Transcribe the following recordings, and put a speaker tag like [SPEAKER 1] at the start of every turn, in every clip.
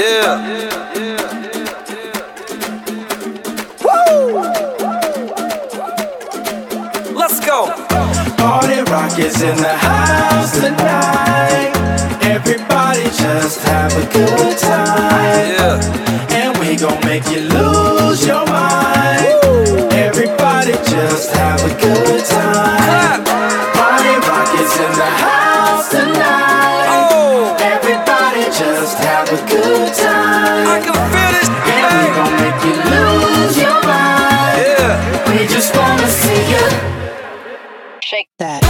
[SPEAKER 1] Yeah. Woo! Let's go.
[SPEAKER 2] Party rock is in the house tonight. Everybody just have a good time.
[SPEAKER 1] Yeah.
[SPEAKER 2] And we gon' make you lose your mind. Everybody just have a good time. Have a good time.
[SPEAKER 1] I can feel this.
[SPEAKER 2] And we gon' make you lose your mind.
[SPEAKER 1] Yeah.
[SPEAKER 2] We just wanna see you.
[SPEAKER 3] Shake that.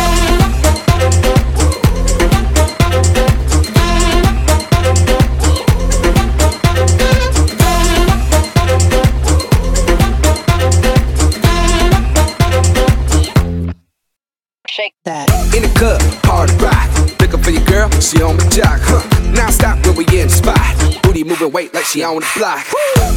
[SPEAKER 3] Shake that.
[SPEAKER 4] In the club, party rock. Looking for your girl, she on the jock, huh? Now stop when we in the spot. Booty moving weight like she on the block.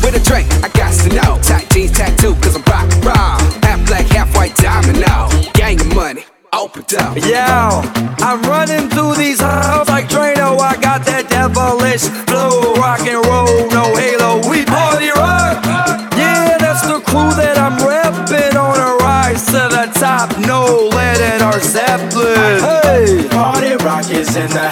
[SPEAKER 4] With a drink, I got to know. Tight jeans tattoo, cause I'm rock raw. Half black, half white diamond now. Gang of money, open up.
[SPEAKER 1] Yo, I'm running through these halls like Drano. I got that devilish flow, rock and roll, no halo. We party rock. Yeah, that's the crew that I'm repping on a rise to the top. No lead in our Zeppelin. Hey,
[SPEAKER 2] Party rock is in the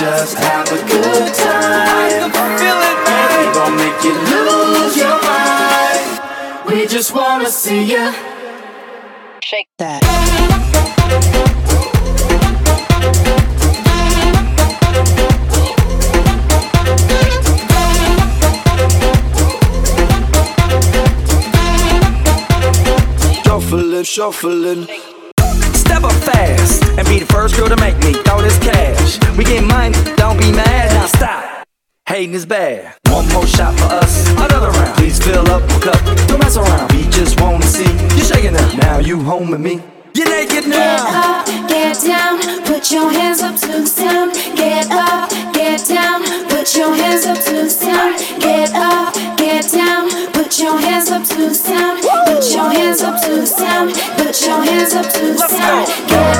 [SPEAKER 2] just have a good time.
[SPEAKER 1] Feel it,
[SPEAKER 2] And we gon' make you lose your mind. We just wanna see you.
[SPEAKER 3] Shake that.
[SPEAKER 4] Shuffling, shuffling.
[SPEAKER 1] Step up fast Hating is bad. One more shot for us, another round. Please fill up my cup, don't mess around. We just wanna see you shaking up. Now you home with me. You're naked
[SPEAKER 5] Get up, get down, put your hands up to the sound. Get up, get down, put your hands up to the sound. Get up, get down, put your hands up to the sound. Put your hands up to the sound. Put your hands up to the sound. Get up, get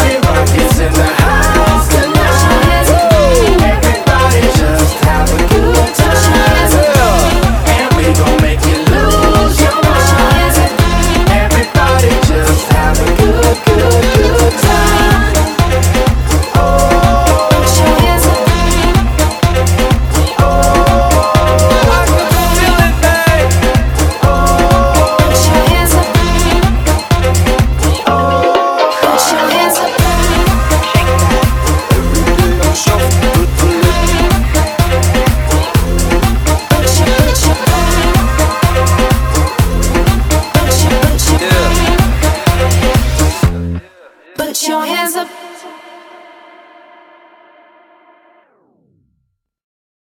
[SPEAKER 5] up.